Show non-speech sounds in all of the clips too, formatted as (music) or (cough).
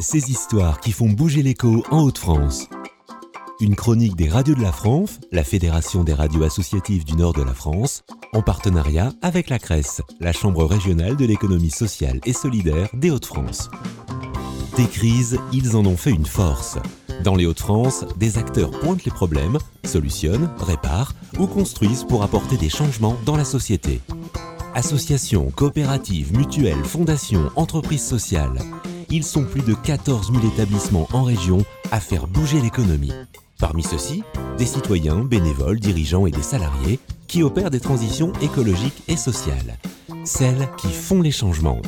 Ces histoires qui font bouger l'écho en Haute-France. Une chronique des radios de la France, la Fédération des radios associatives du nord de la France, en partenariat avec la CRES, la Chambre régionale de l'économie sociale et solidaire des Hauts-de-France. Des crises, ils en ont fait une force. Dans les Hauts-de-France, des acteurs pointent les problèmes, solutionnent, réparent ou construisent pour apporter des changements dans la société. Associations, coopératives, mutuelles, fondations, entreprises sociales. Ils sont plus de 14 000 établissements en région à faire bouger l'économie. Parmi ceux-ci, des citoyens, bénévoles, dirigeants et des salariés qui opèrent des transitions écologiques et sociales. Celles qui font les changements.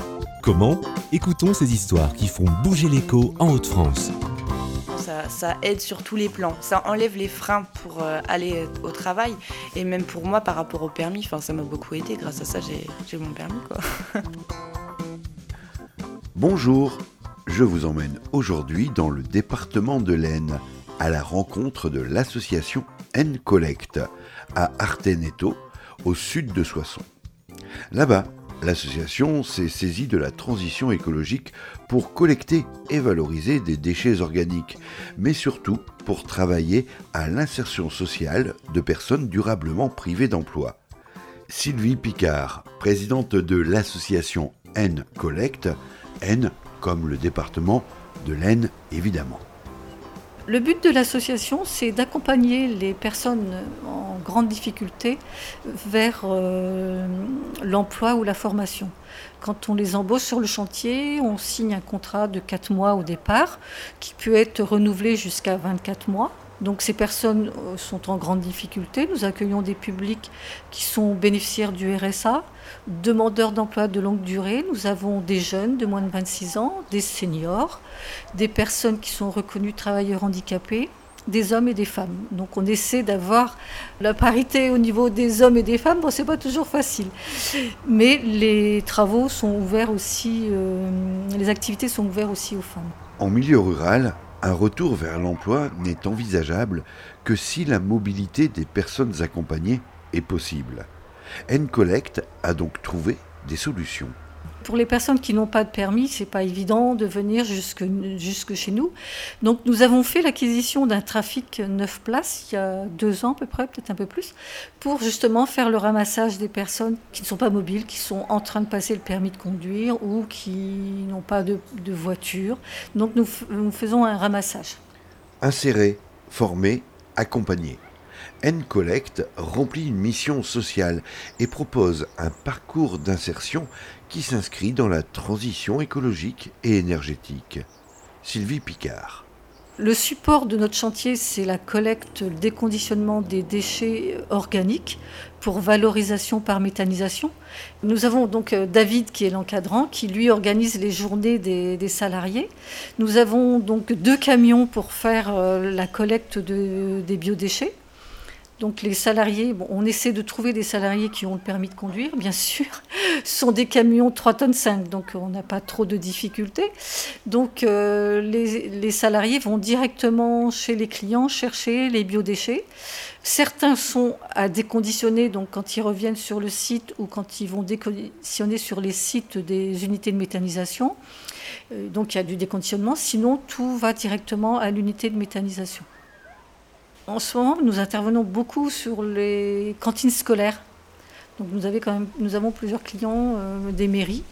Comment? Écoutons ces histoires qui font bouger l'écho en Haute-France. Ça, aide sur tous les plans. Ça enlève les freins pour euh, aller au travail. Et même pour moi, par rapport au permis, ça m'a beaucoup aidé. Grâce à ça, j'ai mon permis. Quoi. (laughs) Bonjour, je vous emmène aujourd'hui dans le département de l'Aisne, à la rencontre de l'association N Collect, à Arteneto, au sud de Soissons. Là-bas, L'association s'est saisie de la transition écologique pour collecter et valoriser des déchets organiques, mais surtout pour travailler à l'insertion sociale de personnes durablement privées d'emploi. Sylvie Picard, présidente de l'association N Collect, N comme le département de l'Aisne évidemment. Le but de l'association, c'est d'accompagner les personnes en grande difficulté vers euh, l'emploi ou la formation. Quand on les embauche sur le chantier, on signe un contrat de 4 mois au départ, qui peut être renouvelé jusqu'à 24 mois. Donc ces personnes euh, sont en grande difficulté. Nous accueillons des publics qui sont bénéficiaires du RSA, demandeurs d'emploi de longue durée. Nous avons des jeunes de moins de 26 ans, des seniors, des personnes qui sont reconnues travailleurs handicapés des hommes et des femmes. Donc on essaie d'avoir la parité au niveau des hommes et des femmes. Bon, c'est pas toujours facile, mais les travaux sont ouverts aussi, euh, les activités sont ouvertes aussi aux femmes. En milieu rural, un retour vers l'emploi n'est envisageable que si la mobilité des personnes accompagnées est possible. N-Collect a donc trouvé des solutions. Pour les personnes qui n'ont pas de permis, c'est pas évident de venir jusque, jusque chez nous. Donc nous avons fait l'acquisition d'un trafic 9 places il y a deux ans à peu près, peut-être un peu plus, pour justement faire le ramassage des personnes qui ne sont pas mobiles, qui sont en train de passer le permis de conduire ou qui n'ont pas de, voiture. Donc nous, nous faisons un ramassage. Insérer, former, accompagner. N-Collect remplit une mission sociale et propose un parcours d'insertion qui s'inscrit dans la transition écologique et énergétique. Sylvie Picard. Le support de notre chantier, c'est la collecte, le déconditionnement des déchets organiques pour valorisation par méthanisation. Nous avons donc euh, David qui est l'encadrant, qui lui organise les journées des, salariés. Nous avons donc deux camions pour faire euh, la collecte des biodéchets. Donc les salariés, on essaie de trouver des salariés qui ont le permis de conduire, bien sûr. Ce sont des camions 3 tonnes 5, donc on n'a pas trop de difficultés. Donc euh, les, salariés vont directement chez les clients chercher les biodéchets. Certains sont à déconditionner, donc quand ils reviennent sur le site ou quand ils vont déconditionner sur les sites des unités de méthanisation. Euh, donc il y a du déconditionnement, sinon tout va directement à l'unité de méthanisation. En ce moment, nous intervenons beaucoup sur les cantines scolaires. Nous avons plusieurs clients euh, des mairies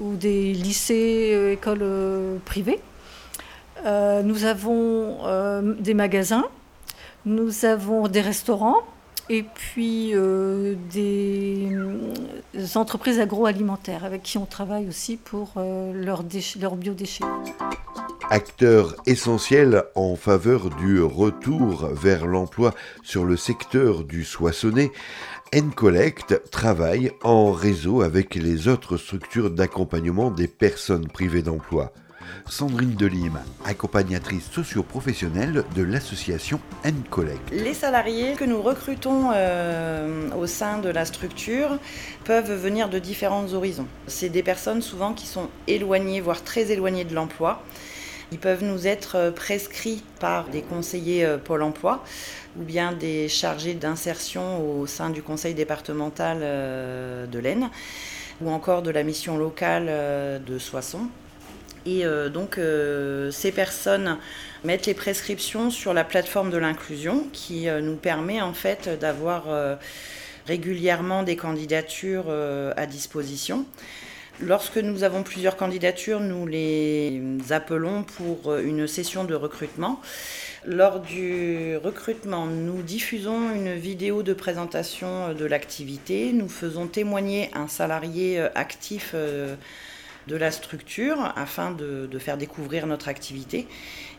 ou des lycées, euh, écoles euh, privées. nous avons des magasins, nous avons des restaurants et puis des entreprises agroalimentaires avec qui on travaille aussi pour leurs, leurs biodéchets. Acteur essentiel en faveur du retour vers l'emploi sur le secteur du soissonné, N-Collect travaille en réseau avec les autres structures d'accompagnement des personnes privées d'emploi. Sandrine Delim, accompagnatrice socio-professionnelle de l'association N-Collect. Les salariés que nous recrutons euh, au sein de la structure peuvent venir de différents horizons. C'est des personnes souvent qui sont éloignées, voire très éloignées de l'emploi ils peuvent nous être euh, prescrits par des conseillers euh, Pôle emploi ou bien des chargés d'insertion au sein du conseil départemental de l'Aisne ou encore de la mission locale de Soissons. Et donc ces personnes mettent les prescriptions sur la plateforme de l'inclusion qui nous permet en fait d'avoir régulièrement des candidatures à disposition. Lorsque nous avons plusieurs candidatures, nous les appelons pour une session de recrutement. Lors du recrutement, nous diffusons une vidéo de présentation de l'activité. Nous faisons témoigner un salarié actif euh, de la structure afin de, faire découvrir notre activité.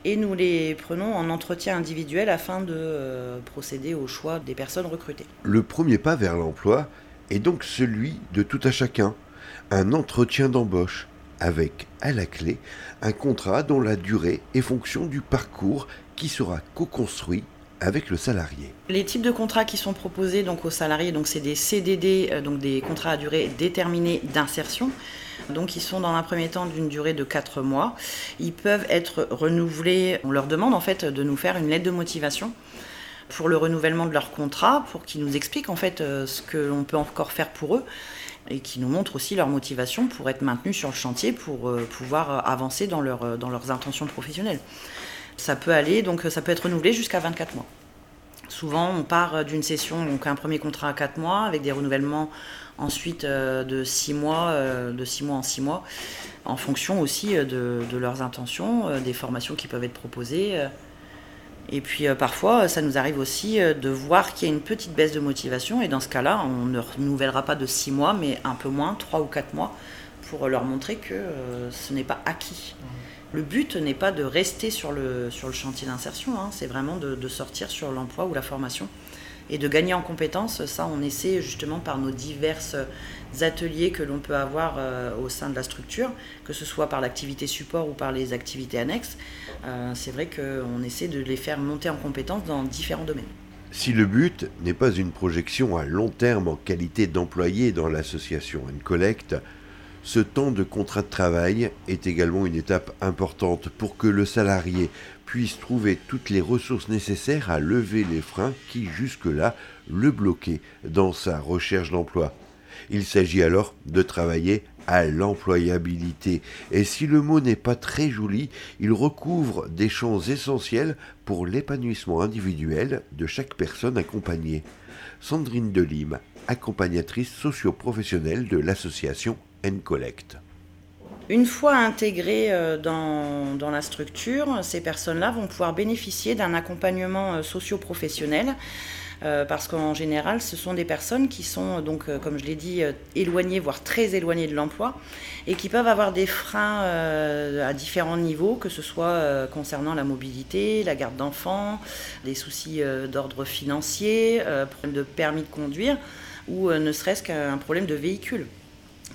Et nous les prenons en entretien individuel afin de euh, procéder au choix des personnes recrutées. Le premier pas vers l'emploi est donc celui de tout à chacun un entretien d'embauche avec, à la clé, un contrat dont la durée est fonction du parcours qui sera co-construit avec le salarié. Les types de contrats qui sont proposés donc aux salariés, donc c'est des CDD, euh, donc des contrats à durée déterminée d'insertion. Donc ils sont dans un premier temps d'une durée de 4 mois. Ils peuvent être renouvelés. On leur demande en fait de nous faire une lettre de motivation pour le renouvellement de leur contrat, pour qu'ils nous expliquent en fait euh, ce que l'on peut encore faire pour eux et qui nous montrent aussi leur motivation pour être maintenus sur le chantier, pour euh, pouvoir euh, avancer dans, dans leurs intentions professionnelles. Ça peut aller, donc ça peut être renouvelé jusqu'à 24 mois. Souvent, on part d'une session, donc un premier contrat à 4 mois, avec des renouvellements ensuite de 6 mois, de 6 mois en 6 mois, en fonction aussi de, leurs intentions, des formations qui peuvent être proposées. Et puis euh, parfois, ça nous arrive aussi euh, de voir qu'il y a une petite baisse de motivation. Et dans ce cas-là, on ne renouvellera pas de 6 mois, mais un peu moins, 3 ou 4 mois, pour leur montrer que euh, ce n'est pas acquis. Mmh. Le but n'est pas de rester sur le, sur le chantier d'insertion, hein. c'est vraiment de sortir sur l'emploi ou la formation et de gagner en compétences. Ça, on essaie justement par nos divers ateliers que l'on peut avoir euh, au sein de la structure, que ce soit par l'activité support ou par les activités annexes. Euh, c'est vrai qu'on essaie de les faire monter en compétences dans différents domaines. Si le but n'est pas une projection à long terme en qualité d'employé dans l'association Collect, ce temps de contrat de travail est également une étape importante pour que le salarié puisse trouver toutes les ressources nécessaires à lever les freins qui jusque-là le bloquaient dans sa recherche d'emploi. Il s'agit alors de travailler à l'employabilité. Et si le mot n'est pas très joli, il recouvre des champs essentiels pour l'épanouissement individuel de chaque personne accompagnée. Sandrine Delim, accompagnatrice socio-professionnelle de l'association Une fois intégrées euh, dans, la structure, ces personnes-là vont pouvoir bénéficier d'un accompagnement euh, socio-professionnel. Euh, parce qu'en général, ce sont des personnes qui sont, donc, comme je l'ai dit, éloignées, voire très éloignées de l'emploi, et qui peuvent avoir des freins à différents niveaux, que ce soit concernant la mobilité, la garde d'enfants, des soucis d'ordre financier, de permis de conduire, ou ne serait-ce qu'un problème de véhicule.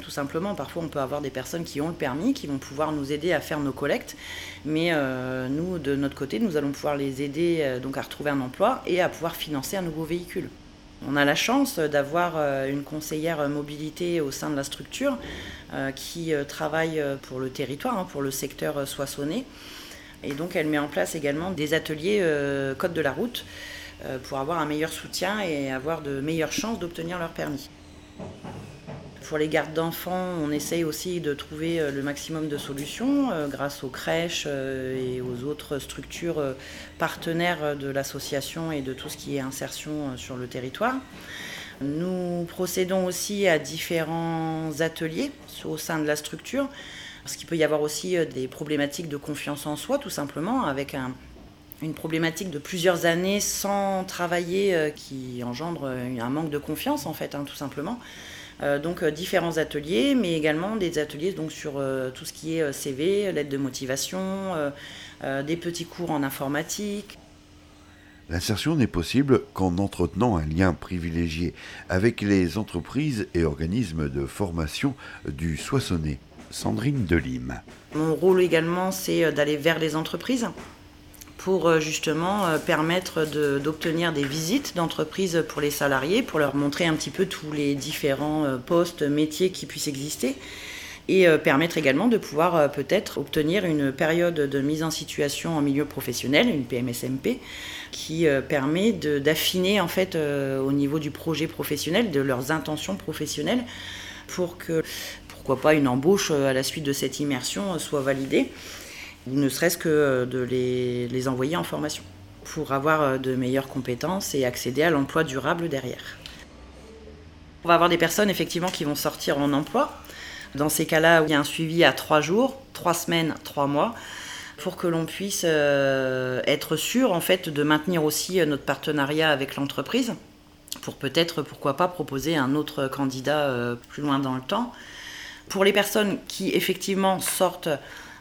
Tout simplement, parfois on peut avoir des personnes qui ont le permis, qui vont pouvoir nous aider à faire nos collectes, mais euh, nous, de notre côté, nous allons pouvoir les aider euh, donc à retrouver un emploi et à pouvoir financer un nouveau véhicule. On a la chance d'avoir euh, une conseillère mobilité au sein de la structure qui travaille pour le territoire, hein, pour le secteur soissonné. Et donc elle met en place également des ateliers code de la route pour avoir un meilleur soutien et avoir de meilleures chances d'obtenir leur permis. Pour les gardes d'enfants, on essaye aussi de trouver euh, le maximum de solutions euh, grâce aux crèches euh, et aux autres structures partenaires de l'association et de tout ce qui est insertion sur le territoire. Nous procédons aussi à différents ateliers au sein de la structure, parce qu'il peut y avoir aussi des problématiques de confiance en soi, tout simplement, avec une problématique de plusieurs années sans travailler qui engendre un manque de confiance, en fait, hein, tout simplement. Euh, donc euh, différents ateliers, mais également des ateliers donc, sur euh, tout ce qui est CV, l'aide de motivation, des petits cours en informatique. L'insertion n'est possible qu'en entretenant un lien privilégié avec les entreprises et organismes de formation du Soissonnais. Sandrine Delim. Mon rôle également, c'est d'aller vers les entreprises pour euh, justement euh, permettre d'obtenir des visites d'entreprises pour les salariés, pour leur montrer un petit peu tous les différents euh, postes, métiers qui puissent exister et permettre également de pouvoir peut-être obtenir une période de mise en situation en milieu professionnel, une PMSMP, qui permet d'affiner en fait au niveau du projet professionnel, de leurs intentions professionnelles, pour que pourquoi pas une embauche à la suite de cette immersion soit validée, ne serait-ce que de les, les envoyer en formation pour avoir de meilleures compétences et accéder à l'emploi durable derrière. On va avoir des personnes effectivement qui vont sortir en emploi. Dans ces cas-là, il y a un suivi à trois jours, trois semaines, trois mois, pour que l'on puisse euh, être sûr en fait de maintenir aussi euh, notre partenariat avec l'entreprise, pour peut-être pourquoi pas proposer un autre candidat euh, plus loin dans le temps. Pour les personnes qui effectivement sortent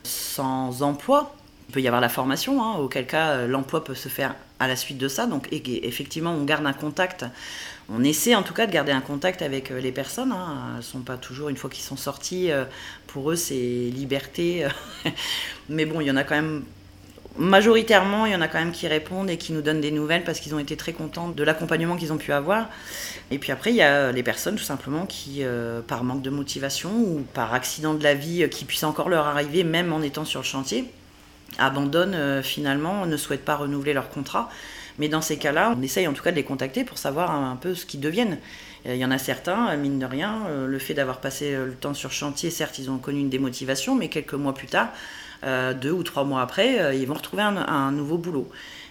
sans emploi, il peut y avoir la formation, hein, auquel cas l'emploi peut se faire à la suite de ça. Donc effectivement, on garde un contact on essaie en tout cas de garder un contact avec euh, les personnes. Hein. Elles sont pas toujours, une fois qu'ils sont sortis, euh, pour eux c'est liberté. (laughs) Mais bon, il y en a quand même, majoritairement, il y en a quand même qui répondent et qui nous donnent des nouvelles parce qu'ils ont été très contents de l'accompagnement qu'ils ont pu avoir. Et puis après, il y a les personnes tout simplement qui, euh, par manque de motivation ou par accident de la vie qui puisse encore leur arriver, même en étant sur le chantier, abandonnent finalement, ne souhaitent pas renouveler leur contrat. Mais dans ces cas-là, on essaye en tout cas de les contacter pour savoir un peu ce qu'ils deviennent. Il y en a certains, mine de rien, euh, le fait d'avoir passé euh, le temps sur chantier, certes, ils ont connu une démotivation, mais quelques mois plus tard, euh, deux ou trois mois après, ils vont retrouver un, nouveau boulot.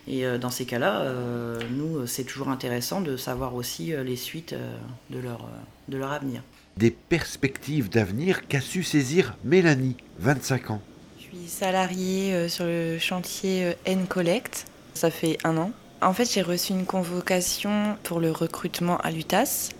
Et dans ces cas-là, nous, c'est toujours intéressant de savoir aussi les suites de leur, de leur avenir. Des perspectives d'avenir qu'a su saisir Mélanie, 25 ans. Je suis salariée sur le chantier N-Collect. Ça fait un an. En fait, j'ai reçu une convocation pour le recrutement à l'UTAS.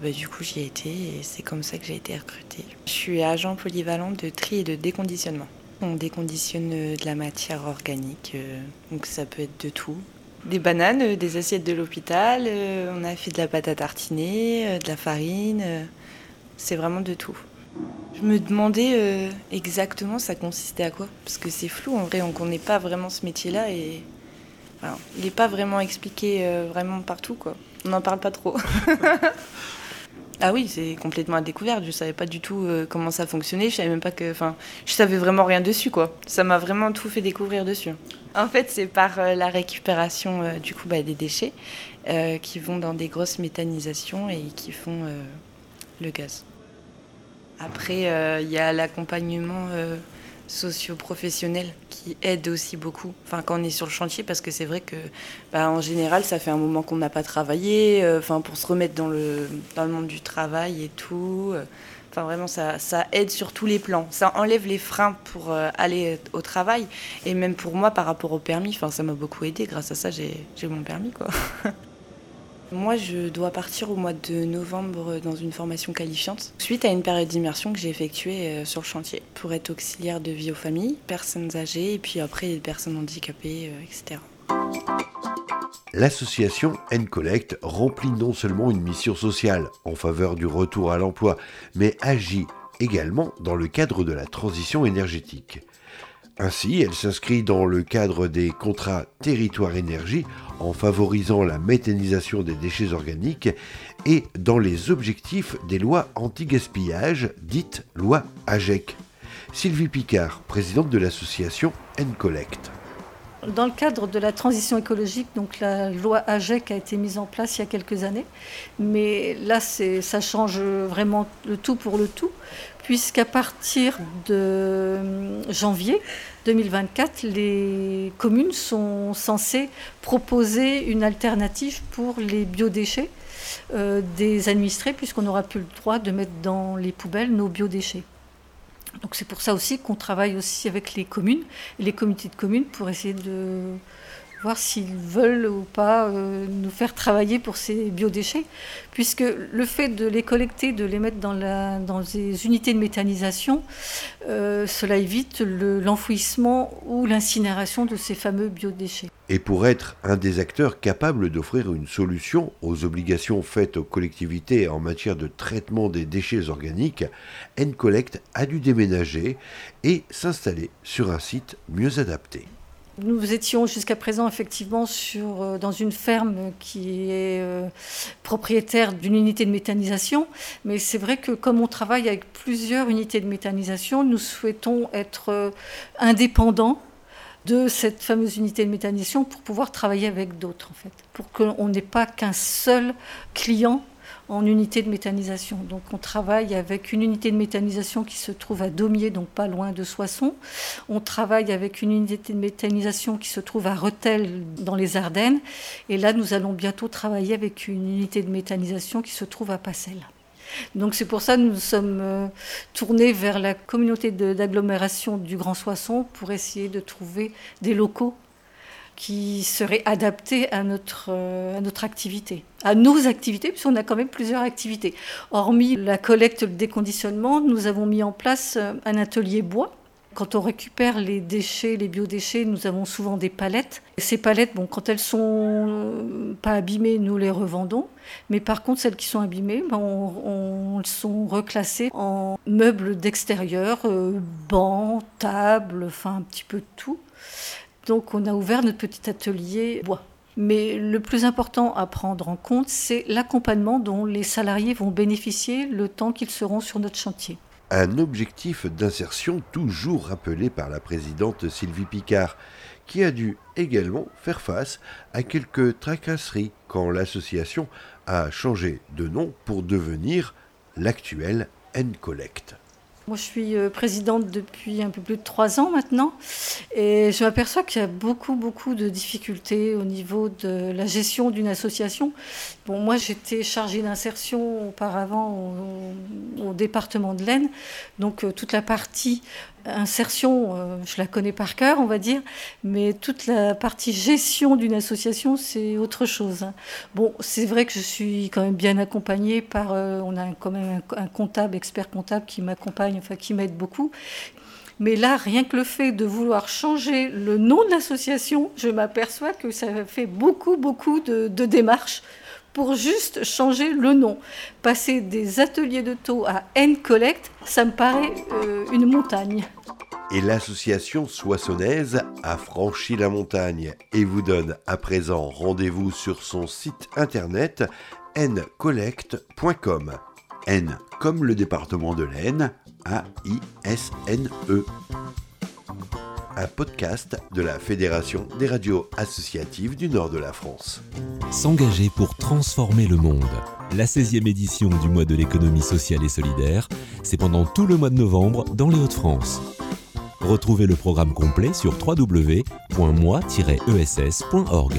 Bah, du coup, j'y ai été et c'est comme ça que j'ai été recrutée. Je suis agent polyvalent de tri et de déconditionnement. On déconditionne euh, de la matière organique, euh, donc ça peut être de tout. Des bananes, euh, des assiettes de l'hôpital, on a fait de la pâte à tartiner, de la farine, c'est vraiment de tout. Je me demandais exactement ça consistait à quoi, parce que c'est flou en vrai, on connaît pas vraiment ce métier-là et il n'est pas vraiment expliqué vraiment partout, quoi. On n'en parle pas trop. (laughs) ah oui, c'est complètement à découverte. Je savais pas du tout euh, comment ça fonctionnait. Je savais même pas que, enfin, je savais vraiment rien dessus, quoi. Ça m'a vraiment tout fait découvrir dessus. En fait, c'est par euh, la récupération du coup bah, des déchets qui vont dans des grosses méthanisations et qui font le gaz. Après, il y a l'accompagnement socio-professionnels qui aident aussi beaucoup. Enfin, quand on est sur le chantier, parce que c'est vrai que, bah, en général, ça fait un moment qu'on n'a pas travaillé. Euh, enfin, pour se remettre dans le dans le monde du travail et tout. Euh, enfin, vraiment, ça, ça aide sur tous les plans. Ça enlève les freins pour euh, aller au travail. Et même pour moi, par rapport au permis, enfin, ça m'a beaucoup aidé. Grâce à ça, j'ai mon permis, quoi. (laughs) Moi, je dois partir au mois de novembre dans une formation qualifiante, suite à une période d'immersion que j'ai effectuée euh, sur le chantier pour être auxiliaire de vie aux familles, personnes âgées et puis après les personnes handicapées, euh, etc. L'association N-Collect remplit non seulement une mission sociale en faveur du retour à l'emploi, mais agit également dans le cadre de la transition énergétique. Ainsi, elle s'inscrit dans le cadre des contrats territoire énergie en favorisant la méthanisation des déchets organiques et dans les objectifs des lois anti-gaspillage, dites loi AGEC. Sylvie Picard, présidente de l'association N-Collect. Dans le cadre de la transition écologique, donc la loi AGEC a été mise en place il y a quelques années, mais là ça change vraiment le tout pour le tout, puisqu'à partir de euh, janvier 2024, les communes sont censées proposer une alternative pour les biodéchets euh, des administrés, puisqu'on n'aura plus le droit de mettre dans les poubelles nos biodéchets. Donc c'est pour ça aussi qu'on travaille aussi avec les communes et les comités de communes pour essayer de voir s'ils veulent ou pas euh, nous faire travailler pour ces biodéchets, puisque le fait de les collecter, de les mettre dans, la, dans les unités de méthanisation, euh, cela évite l'enfouissement ou l'incinération de ces fameux biodéchets. Et pour être un des acteurs capables d'offrir une solution aux obligations faites aux collectivités en matière de traitement des déchets organiques, N-Collect a dû déménager et s'installer sur un site mieux adapté. Nous étions jusqu'à présent effectivement sur, euh, dans une ferme qui est euh, propriétaire d'une unité de méthanisation, mais c'est vrai que comme on travaille avec plusieurs unités de méthanisation, nous souhaitons être euh, indépendants de cette fameuse unité de méthanisation pour pouvoir travailler avec d'autres en fait, pour qu'on n'ait pas qu'un seul client en unité de méthanisation. Donc on travaille avec une unité de méthanisation qui se trouve à Daumier, donc pas loin de Soissons. On travaille avec une unité de méthanisation qui se trouve à Rethel, dans les Ardennes. Et là, nous allons bientôt travailler avec une unité de méthanisation qui se trouve à Passel. Donc c'est pour ça que nous sommes euh, tournés vers la communauté d'agglomération du Grand Soissons pour essayer de trouver des locaux qui seraient adaptés à notre, euh, à notre activité, à nos activités, puisqu'on a quand même plusieurs activités. Hormis la collecte, le déconditionnement, nous avons mis en place euh, un atelier bois quand on récupère les déchets, les biodéchets, nous avons souvent des palettes. ces palettes, bon, quand elles sont euh, pas abîmées, nous les revendons. Mais par contre, celles qui sont abîmées, ben, on, sont reclassées en meubles d'extérieur, euh, bancs, tables, enfin un petit peu de tout. Donc on a ouvert notre petit atelier bois. Mais le plus important à prendre en compte, c'est l'accompagnement dont les salariés vont bénéficier le temps qu'ils seront sur notre chantier un objectif d'insertion toujours rappelé par la présidente Sylvie Picard, qui a dû également faire face à quelques tracasseries quand l'association a changé de nom pour devenir l'actuelle N-Collect. Moi, je suis euh, présidente depuis un peu plus de trois ans maintenant et je m'aperçois qu'il y a beaucoup, beaucoup de difficultés au niveau de la gestion d'une association. Bon, moi, j'étais chargée d'insertion auparavant au, département de l'Aisne, donc euh, toute la partie insertion, euh, je la connais par cœur, on va dire, mais toute la partie gestion d'une association, c'est autre chose. Bon, c'est vrai que je suis quand même bien accompagnée par, euh, on a quand même un, comptable, expert comptable qui m'accompagne, enfin qui m'aide beaucoup. Mais là, rien que le fait de vouloir changer le nom de l'association, je m'aperçois que ça fait beaucoup, beaucoup de démarches pour juste changer le nom. Passer des ateliers de taux à N-Collect, ça me paraît euh, une montagne. Et l'association soissonnaise a franchi la montagne et vous donne à présent rendez-vous sur son site internet ncollect.com. N comme le département de l'Aisne, A-I-S-N-E un podcast de la Fédération des radios associatives du nord de la France. S'engager pour transformer le monde. La 16e édition du mois de l'économie sociale et solidaire, c'est pendant tout le mois de novembre dans les Hauts-de-France. Retrouvez le programme complet sur www.moi-ess.org.